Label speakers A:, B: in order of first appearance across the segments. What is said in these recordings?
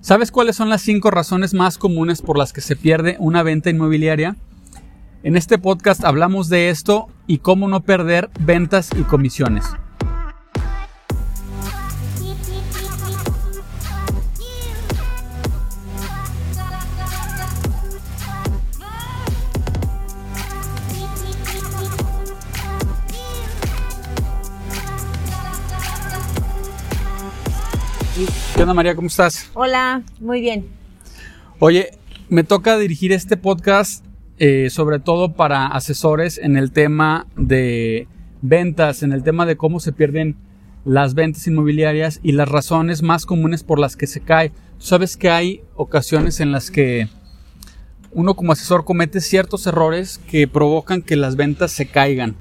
A: ¿Sabes cuáles son las cinco razones más comunes por las que se pierde una venta inmobiliaria? En este podcast hablamos de esto y cómo no perder ventas y comisiones. ¿Qué onda María? ¿Cómo estás?
B: Hola, muy bien.
A: Oye, me toca dirigir este podcast eh, sobre todo para asesores en el tema de ventas, en el tema de cómo se pierden las ventas inmobiliarias y las razones más comunes por las que se cae. Tú sabes que hay ocasiones en las que uno como asesor comete ciertos errores que provocan que las ventas se caigan.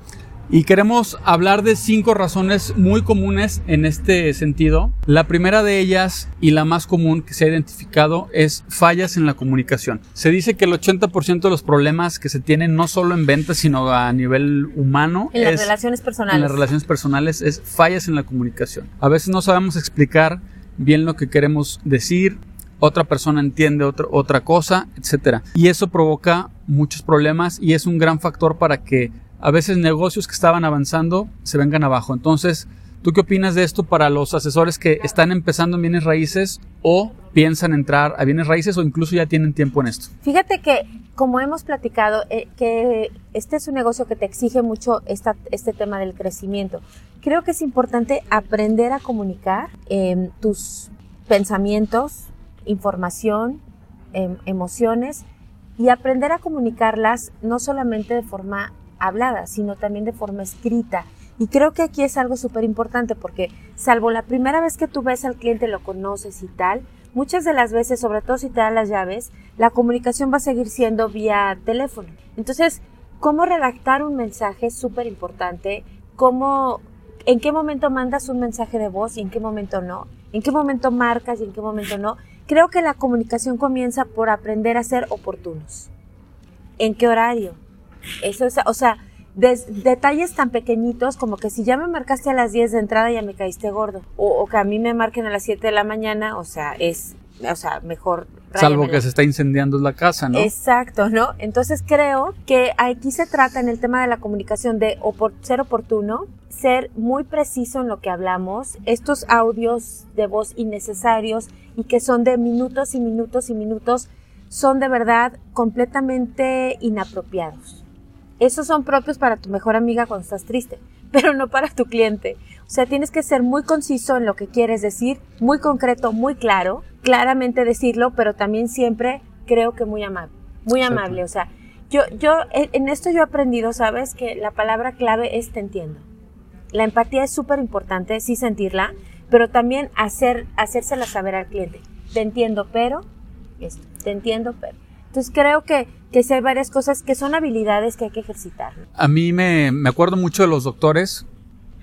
A: Y queremos hablar de cinco razones muy comunes en este sentido. La primera de ellas y la más común que se ha identificado es fallas en la comunicación. Se dice que el 80% de los problemas que se tienen no solo en ventas, sino a nivel humano.
B: En las relaciones personales.
A: En las relaciones personales es fallas en la comunicación. A veces no sabemos explicar bien lo que queremos decir, otra persona entiende otra, otra cosa, etc. Y eso provoca muchos problemas y es un gran factor para que a veces negocios que estaban avanzando se vengan abajo. Entonces, ¿tú qué opinas de esto para los asesores que están empezando en bienes raíces o piensan entrar a bienes raíces o incluso ya tienen tiempo en esto?
B: Fíjate que, como hemos platicado, eh, que este es un negocio que te exige mucho este tema del crecimiento. Creo que es importante aprender a comunicar em, tus pensamientos, información, em, emociones y aprender a comunicarlas no solamente de forma hablada, sino también de forma escrita. Y creo que aquí es algo súper importante porque salvo la primera vez que tú ves al cliente, lo conoces y tal, muchas de las veces, sobre todo si te dan las llaves, la comunicación va a seguir siendo vía teléfono. Entonces, cómo redactar un mensaje es súper importante, cómo, en qué momento mandas un mensaje de voz y en qué momento no, en qué momento marcas y en qué momento no. Creo que la comunicación comienza por aprender a ser oportunos. ¿En qué horario? Eso es, o sea, detalles tan pequeñitos como que si ya me marcaste a las 10 de entrada ya me caíste gordo. O, que a mí me marquen a las 7 de la mañana, o sea, es, o sea, mejor.
A: Salvo que se está incendiando la casa, ¿no?
B: Exacto, ¿no? Entonces creo que aquí se trata en el tema de la comunicación de ser oportuno, ser muy preciso en lo que hablamos, estos audios de voz innecesarios y que son de minutos y minutos y minutos son de verdad completamente inapropiados. Esos son propios para tu mejor amiga cuando estás triste, pero no para tu cliente. O sea, tienes que ser muy conciso en lo que quieres decir, muy concreto, muy claro, claramente decirlo, pero también siempre creo que muy amable, muy amable. O sea, yo, yo, en esto yo he aprendido, sabes, que la palabra clave es te entiendo. La empatía es súper importante, sí sentirla, pero también hacer, hacérsela saber al cliente. Te entiendo, pero, esto, te entiendo, pero. Entonces creo que, que sí hay varias cosas que son habilidades que hay que ejercitar.
A: A mí me, me acuerdo mucho de los doctores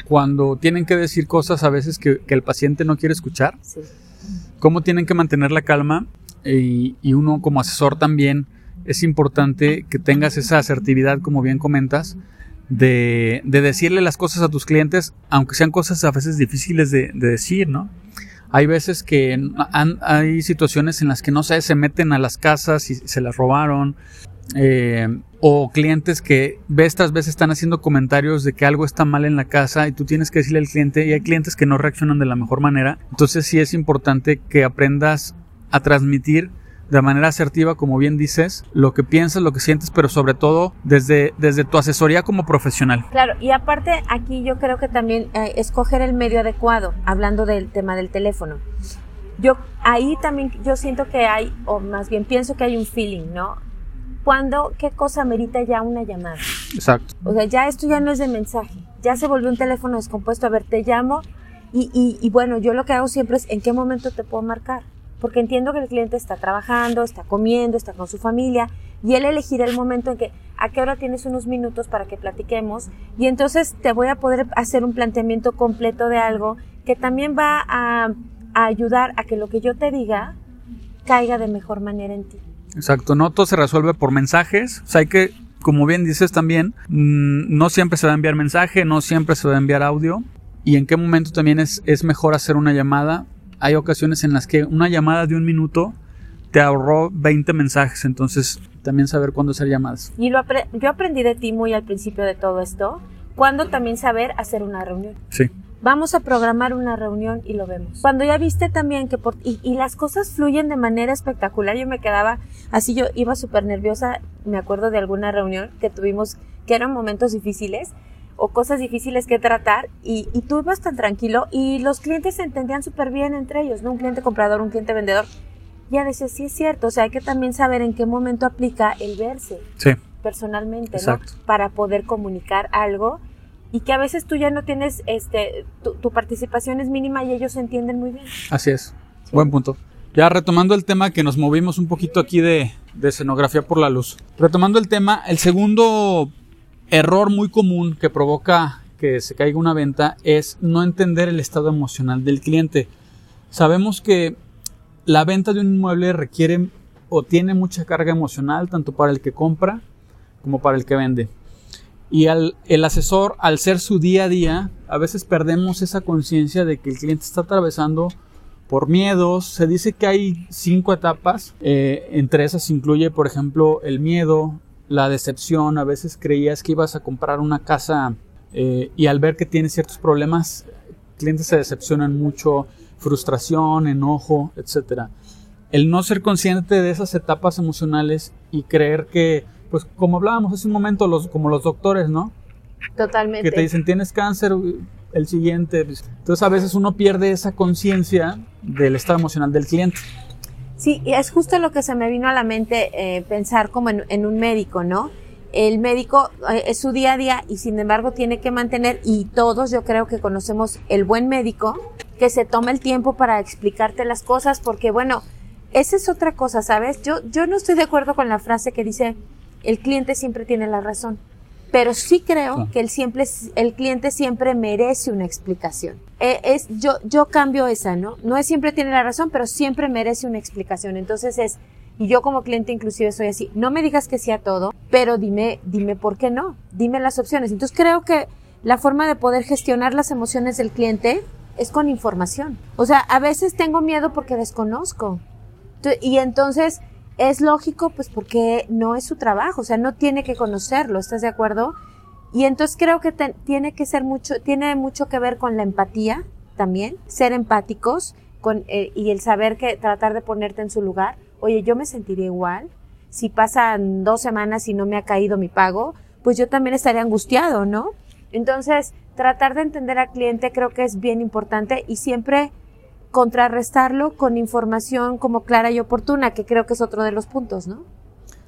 A: cuando tienen que decir cosas a veces que, que el paciente no quiere escuchar. Sí. Cómo tienen que mantener la calma y, y uno como asesor también es importante que tengas esa asertividad, como bien comentas, de, de, decirle las cosas a tus clientes, aunque sean cosas a veces difíciles de, de decir, ¿no? Hay veces que hay situaciones en las que no sé, se meten a las casas y se las robaron. Eh, o clientes que ves tras vez están haciendo comentarios de que algo está mal en la casa y tú tienes que decirle al cliente y hay clientes que no reaccionan de la mejor manera. Entonces sí es importante que aprendas a transmitir de manera asertiva, como bien dices, lo que piensas, lo que sientes, pero sobre todo desde, desde tu asesoría como profesional.
B: Claro, y aparte aquí yo creo que también eh, escoger el medio adecuado, hablando del tema del teléfono. Yo ahí también yo siento que hay, o más bien pienso que hay un feeling, ¿no? Cuando, ¿qué cosa merita ya una llamada?
A: Exacto.
B: O sea, ya esto ya no es de mensaje, ya se volvió un teléfono descompuesto, a ver, te llamo y, y, y bueno, yo lo que hago siempre es en qué momento te puedo marcar porque entiendo que el cliente está trabajando, está comiendo, está con su familia y él elegirá el momento en que a qué hora tienes unos minutos para que platiquemos y entonces te voy a poder hacer un planteamiento completo de algo que también va a, ayudar a que lo que yo te diga caiga de mejor manera en ti.
A: Exacto, no todo se resuelve por mensajes, o sea, hay que, como bien dices también, mm, no siempre se va a enviar mensaje, no siempre se va a enviar audio. Y en qué momento también es, es mejor hacer una llamada hay ocasiones en las que una llamada de un minuto te ahorró 20 mensajes, entonces también saber cuándo hacer llamadas.
B: Y lo yo aprendí de ti muy al principio de todo esto, cuándo también saber hacer una reunión.
A: Sí.
B: Vamos a programar una reunión y lo vemos. Cuando ya viste también que por... Y, y las cosas fluyen de manera espectacular, yo me quedaba así, yo iba súper nerviosa, me acuerdo de alguna reunión que tuvimos, que eran momentos difíciles, o cosas difíciles que tratar y, y tú ibas tan tranquilo y los clientes se entendían súper bien entre ellos, ¿no? Un cliente comprador, un cliente vendedor. Ya decía, sí es cierto, o sea, hay que también saber en qué momento aplica el verse personalmente, ¿no? Para poder comunicar algo y que a veces tú ya no tienes, este, tu, participación es mínima y ellos se entienden muy bien.
A: Así es, buen punto. Ya retomando el tema que nos movimos un poquito aquí de, de escenografía por la luz. Retomando el tema, el segundo error muy común que provoca que se caiga una venta es no entender el estado emocional del cliente. Sabemos que la venta de un inmueble requiere o tiene mucha carga emocional tanto para el que compra como para el que vende. Y al, el asesor, al ser su día a día, a veces perdemos esa conciencia de que el cliente está atravesando por miedos. Se dice que hay cinco etapas. Eh, entre esas incluye, por ejemplo, el miedo, la decepción, a veces creías que ibas a comprar una casa eh, y al ver que tiene ciertos problemas, clientes se decepcionan mucho, frustración, enojo, etc. El no ser consciente de esas etapas emocionales y creer que, pues como hablábamos hace un momento, los, como los doctores, ¿no?
B: Totalmente.
A: Que te dicen, tienes cáncer, el siguiente. Entonces a veces uno pierde esa conciencia del estado emocional del cliente.
B: Sí, es justo lo que se me vino a la mente eh, pensar como en, un médico, ¿no? El médico eh, es su día a día y sin embargo tiene que mantener, y todos yo creo que conocemos el buen médico, que se toma el tiempo para explicarte las cosas, porque bueno, esa es otra cosa, ¿sabes? Yo, yo no estoy de acuerdo con la frase que dice, el cliente siempre tiene la razón pero sí creo que el, siempre, el cliente siempre merece una explicación. Eh, es, yo, yo cambio esa, ¿no? No es siempre tiene la razón, pero siempre merece una explicación. Entonces es, y yo como cliente inclusive soy así, no me digas que sí a todo, pero dime, dime por qué no, dime las opciones. Entonces creo que la forma de poder gestionar las emociones del cliente es con información. O sea, a veces tengo miedo porque desconozco. Y entonces es lógico, pues porque no es su trabajo, o sea, no tiene que conocerlo, ¿estás de acuerdo? Y entonces creo que tiene que ser mucho, tiene mucho que ver con la empatía también, ser empáticos con, eh, y el saber que tratar de ponerte en su lugar. Oye, yo me sentiría igual. Si pasan dos semanas y no me ha caído mi pago, pues yo también estaría angustiado, ¿no? Entonces, tratar de entender al cliente creo que es bien importante y siempre contrarrestarlo con información como clara y oportuna, que creo que es otro de los puntos, ¿no?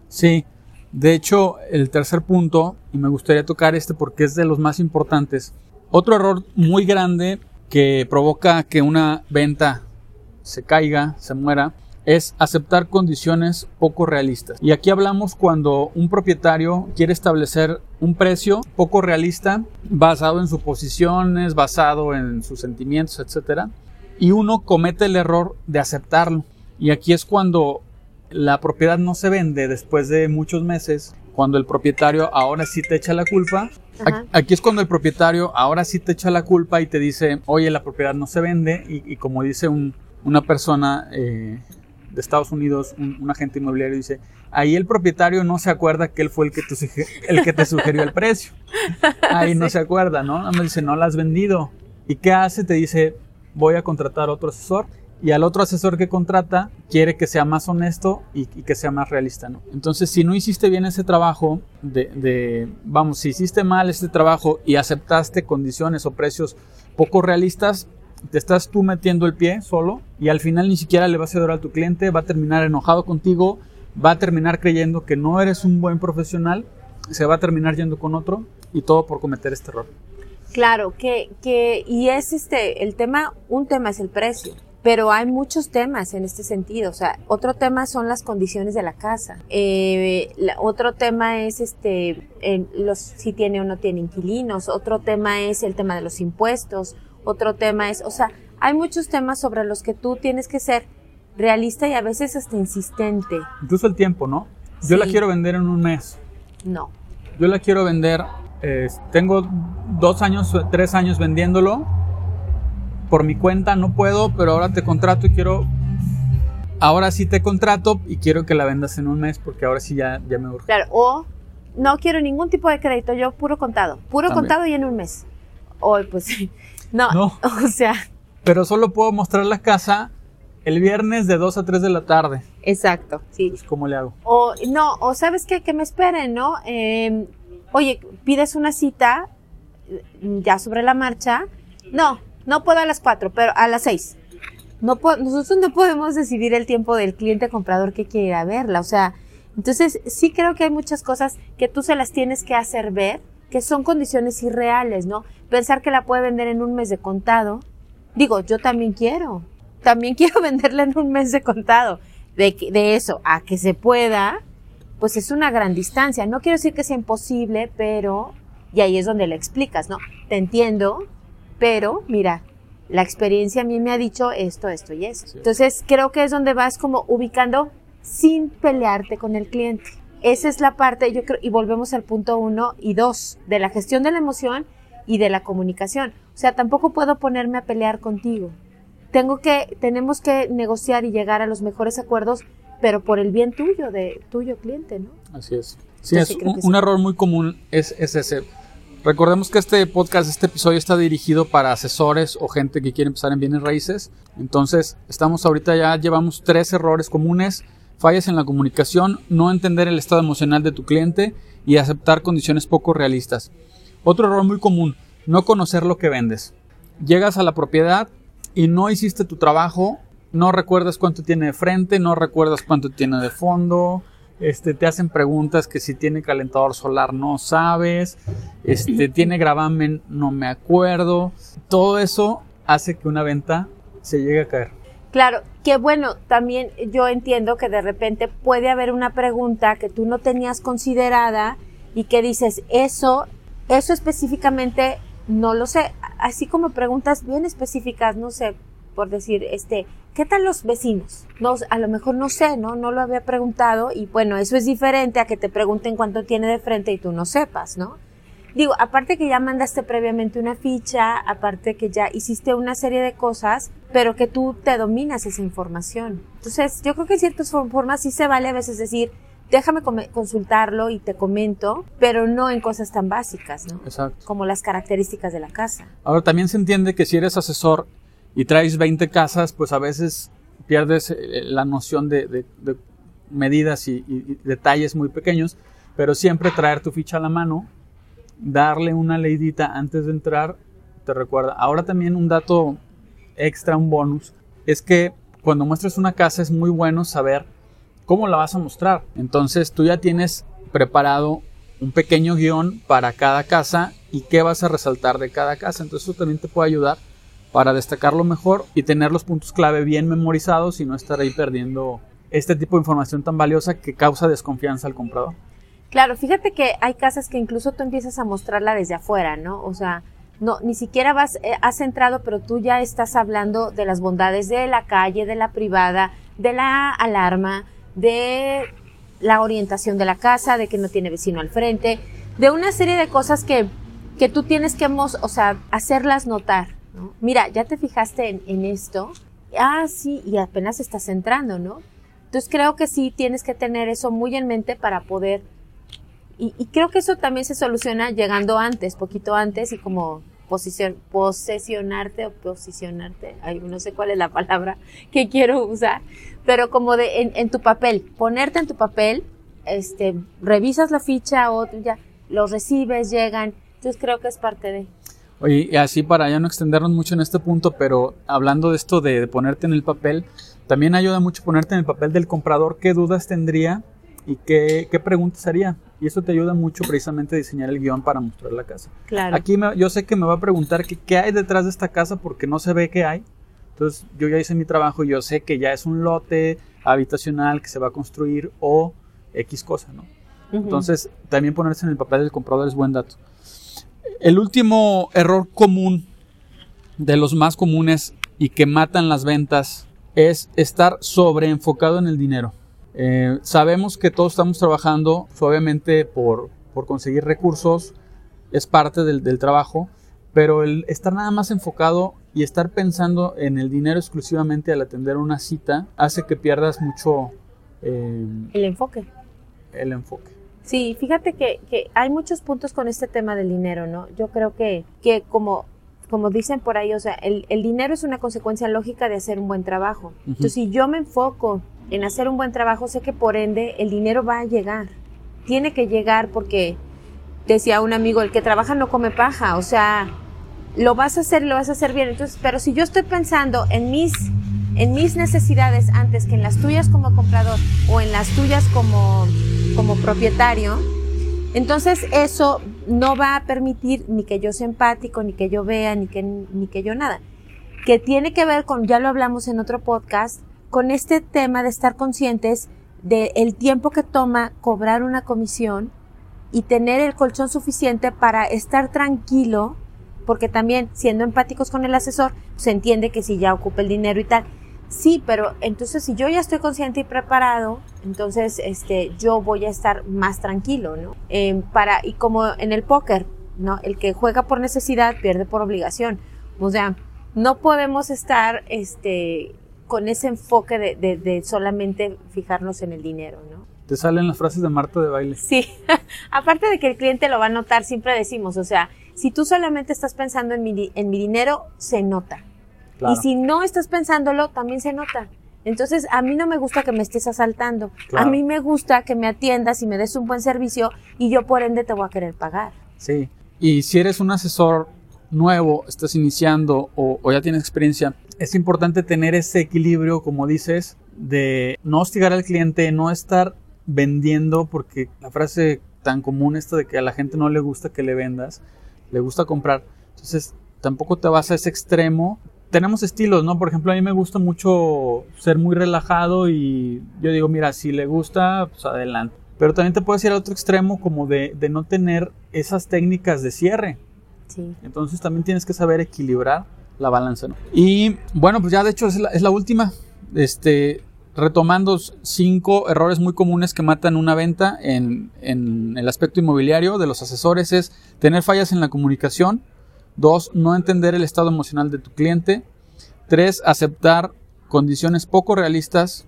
A: Sí, de hecho, el tercer punto, y me gustaría tocar este porque es de los más importantes, otro error muy grande que provoca que una venta se caiga, se muera, es aceptar condiciones poco realistas. Y aquí hablamos cuando un propietario quiere establecer un precio poco realista, basado en suposiciones, basado en sus sentimientos, etcétera, y uno comete el error de aceptarlo. Y aquí es cuando la propiedad no se vende después de muchos meses, cuando el propietario ahora sí te echa la culpa. Aquí es cuando el propietario ahora sí te echa la culpa y te dice, oye, la propiedad no se vende. Y, como dice una persona eh, de Estados Unidos, un, agente inmobiliario, dice, ahí el propietario no se acuerda que él fue el que te, el que te sugirió el precio. Ahí no se acuerda, ¿no? Me dice, no la has vendido. ¿Y qué hace? Te dice, voy a contratar otro asesor y al otro asesor que contrata quiere que sea más honesto y, que sea más realista, ¿no? Entonces, si no hiciste bien ese trabajo de, vamos, si hiciste mal este trabajo y aceptaste condiciones o precios poco realistas, te estás tú metiendo el pie solo y al final ni siquiera le vas a dar a tu cliente, va a terminar enojado contigo, va a terminar creyendo que no eres un buen profesional, se va a terminar yendo con otro y todo por cometer este error.
B: Claro, que, que, y es este, el tema, un tema es el precio, pero hay muchos temas en este sentido. O sea, otro tema son las condiciones de la casa. Eh, otro tema es este, los, si tiene o no tiene inquilinos. Otro tema es el tema de los impuestos. Otro tema es, o sea, hay muchos temas sobre los que tú tienes que ser realista y a veces hasta insistente.
A: Incluso el tiempo, ¿no? Yo la quiero vender en un mes.
B: No.
A: Yo la quiero vender tengo dos años, tres años vendiéndolo por mi cuenta no puedo, pero ahora te contrato y quiero ahora sí te contrato y quiero que la vendas en un mes porque ahora sí ya, ya me urge.
B: Claro, o no quiero ningún tipo de crédito, yo puro contado, puro contado y en un mes. O pues no, no, o sea.
A: Pero solo puedo mostrar la casa el viernes de 2 a 3 de la tarde.
B: Exacto, sí.
A: Pues, ¿Cómo le hago?
B: O no, o sabes qué, que me esperen, ¿no? Em, oye, pides una cita ya sobre la marcha. No, no puedo a las 4, pero a las 6 no nosotros no podemos decidir el tiempo del cliente comprador que quiere ir a verla. O sea, entonces sí creo que hay muchas cosas que tú se las tienes que hacer ver, que son condiciones irreales, ¿no? Pensar que la puede vender en un mes de contado. Digo, yo también quiero. También quiero venderla en un mes de contado. De eso a que se pueda, pues es una gran distancia. No quiero decir que sea imposible, pero, y ahí es donde le explicas, ¿no? Te entiendo, pero mira, la experiencia a mí me ha dicho esto, esto y eso. Entonces creo que es donde vas como ubicando sin pelearte con el cliente. Esa es la parte, yo creo, y volvemos al punto uno y dos, de la gestión de la emoción y de la comunicación. O sea, tampoco puedo ponerme a pelear contigo. Tengo que, tenemos que negociar y llegar a los mejores acuerdos, pero por el bien tuyo, de tuyo cliente, ¿no?
A: Así es. Sí, es un, error muy común es, es ese Recordemos que este podcast, este episodio está dirigido para asesores o gente que quiere empezar en bienes raíces. Entonces, estamos ahorita ya llevamos tres errores comunes. Fallas en la comunicación, no entender el estado emocional de tu cliente y aceptar condiciones poco realistas. Otro error muy común, no conocer lo que vendes. Llegas a la propiedad y no hiciste tu trabajo, no recuerdas cuánto tiene de frente, no recuerdas cuánto tiene de fondo, este, te hacen preguntas que si tiene calentador solar no sabes, este, tiene gravamen no me acuerdo. Todo eso hace que una venta se llegue a caer.
B: Claro, que bueno, también yo entiendo que de repente puede haber una pregunta que tú no tenías considerada y que dices, eso, eso específicamente no lo sé. Así como preguntas bien específicas, no sé, por decir, este, ¿qué tal los vecinos? No, a lo mejor no sé, ¿no? No lo había preguntado y bueno, eso es diferente a que te pregunten cuánto tiene de frente y tú no sepas, ¿no? Digo, aparte que ya mandaste previamente una ficha, aparte que ya hiciste una serie de cosas, pero que tú te dominas esa información. Entonces, yo creo que en ciertas formas sí se vale a veces decir, déjame consultarlo y te comento, pero no en cosas tan básicas, ¿no?
A: Exacto.
B: Como las características de la casa.
A: Ahora, también se entiende que si eres asesor y traes 20 casas, pues a veces pierdes eh, la noción de, medidas y, detalles muy pequeños, pero siempre traer tu ficha a la mano, darle una leidita antes de entrar, te recuerda. Ahora también un dato extra, un bonus, es que cuando muestras una casa es muy bueno saber cómo la vas a mostrar. Entonces tú ya tienes preparado un pequeño guion para cada casa y qué vas a resaltar de cada casa. Entonces eso también te puede ayudar para destacarlo mejor y tener los puntos clave bien memorizados y no estar ahí perdiendo este tipo de información tan valiosa que causa desconfianza al comprador.
B: Claro, fíjate que hay casas que incluso tú empiezas a mostrarla desde afuera, ¿no? O sea, no, ni siquiera vas, eh, has entrado, pero tú ya estás hablando de las bondades de la calle, de la privada, de la alarma, de la orientación de la casa, de que no tiene vecino al frente, de una serie de cosas que, que tú tienes que, o hacerlas notar. Mira, ya te fijaste en, esto. Ah, sí, y apenas estás entrando, ¿no? Entonces creo que sí tienes que tener eso muy en mente para poder... Y, creo que eso también se soluciona llegando antes, poquito antes y como posición, posesionarte o posicionarte, ay, no sé cuál es la palabra que quiero usar, pero como de en, tu papel, ponerte en tu papel, este, revisas la ficha o ya, los recibes, llegan, entonces creo que es parte de...
A: Oye, y así para ya no extendernos mucho en este punto, pero hablando de esto de, ponerte en el papel, también ayuda mucho ponerte en el papel del comprador, qué dudas tendría y qué, qué preguntas haría. Y eso te ayuda mucho precisamente a diseñar el guion para mostrar la casa.
B: Claro.
A: Aquí yo sé que me va a preguntar qué hay detrás de esta casa porque no se ve qué hay. Entonces yo ya hice mi trabajo y yo sé que ya es un lote habitacional que se va a construir o X cosa, ¿no? Entonces también ponerse en el papel del comprador es buen dato. El último error común, de los más comunes y que matan las ventas, es estar sobreenfocado en el dinero. Eh, sabemos que todos estamos trabajando, obviamente, por, conseguir recursos, es parte del, trabajo, pero el estar nada más enfocado y estar pensando en el dinero exclusivamente al atender una cita hace que pierdas mucho
B: eh, el enfoque.
A: El enfoque.
B: Sí, fíjate que, que, hay muchos puntos con este tema del dinero, ¿no? Yo creo que, que como, como dicen por ahí, o sea, el, el dinero es una consecuencia lógica de hacer un buen trabajo. Entonces, si yo me enfoco en hacer un buen trabajo, sé que por ende el dinero va a llegar. Tiene que llegar porque, decía un amigo, el que trabaja no come paja, o sea, lo vas a hacer, lo vas a hacer bien. Entonces, pero si yo estoy pensando en mis en mis necesidades antes que en las tuyas como comprador o en las tuyas como, como propietario, entonces eso no va a permitir ni que yo sea empático, ni que yo vea, ni que, ni que yo nada. Que tiene que ver con, ya lo hablamos en otro podcast, con este tema de estar conscientes del tiempo que toma cobrar una comisión y tener el colchón suficiente para estar tranquilo, porque también siendo empáticos con el asesor, se entiende que si ya ocupa el dinero y tal, Sí, pero entonces si yo ya estoy consciente y preparado, entonces este, yo voy a estar más tranquilo, ¿no? Em, para, y como en el póker, ¿no? El que juega por necesidad pierde por obligación. O sea, no podemos estar este, con ese enfoque de, de, de solamente fijarnos en el dinero, ¿no?
A: Te salen las frases de Marta de baile.
B: Sí, aparte de que el cliente lo va a notar, siempre decimos, o sea, si tú solamente estás pensando en mi, en mi dinero, se nota. Y si no estás pensándolo, también se nota. Entonces, a mí no me gusta que me estés asaltando. A mí me gusta que me atiendas y me des un buen servicio y yo por ende te voy a querer pagar.
A: Sí. Y si eres un asesor nuevo, estás iniciando o, o ya tienes experiencia, es importante tener ese equilibrio, como dices, de no hostigar al cliente, no estar vendiendo, porque la frase tan común esta de que a la gente no le gusta que le vendas, le gusta comprar. Entonces, tampoco te vas a ese extremo tenemos estilos, ¿no? Por ejemplo, a mí me gusta mucho ser muy relajado y yo digo, mira, si le gusta, pues adelante. Pero también te puedes ir al otro extremo como de, no tener esas técnicas de cierre. Sí. Entonces también tienes que saber equilibrar la balanza, ¿no? Y bueno, pues ya de hecho es la, es la última. Este, retomando cinco errores muy comunes que matan una venta en, en el aspecto inmobiliario de los asesores es tener fallas en la comunicación, Dos, no entender el estado emocional de tu cliente. Tres, aceptar condiciones poco realistas.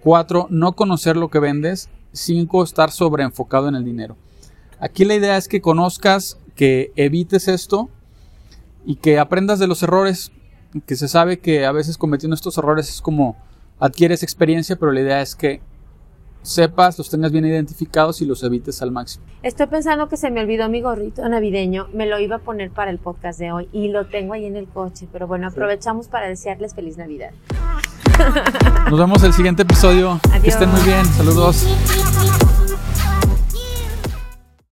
A: Cuatro, no conocer lo que vendes. Cinco, estar sobreenfocado en el dinero. Aquí la idea es que conozcas, que evites esto y que aprendas de los errores. Que se sabe que a veces cometiendo estos errores es como adquieres experiencia, pero la idea es que sepas, los tengas bien identificados y los evites al máximo.
B: Estoy pensando que se me olvidó mi gorrito navideño, me lo iba a poner para el podcast de hoy y lo tengo ahí en el coche, pero bueno, aprovechamos para desearles feliz Navidad.
A: Nos vemos el siguiente episodio. Que estén muy bien. Saludos.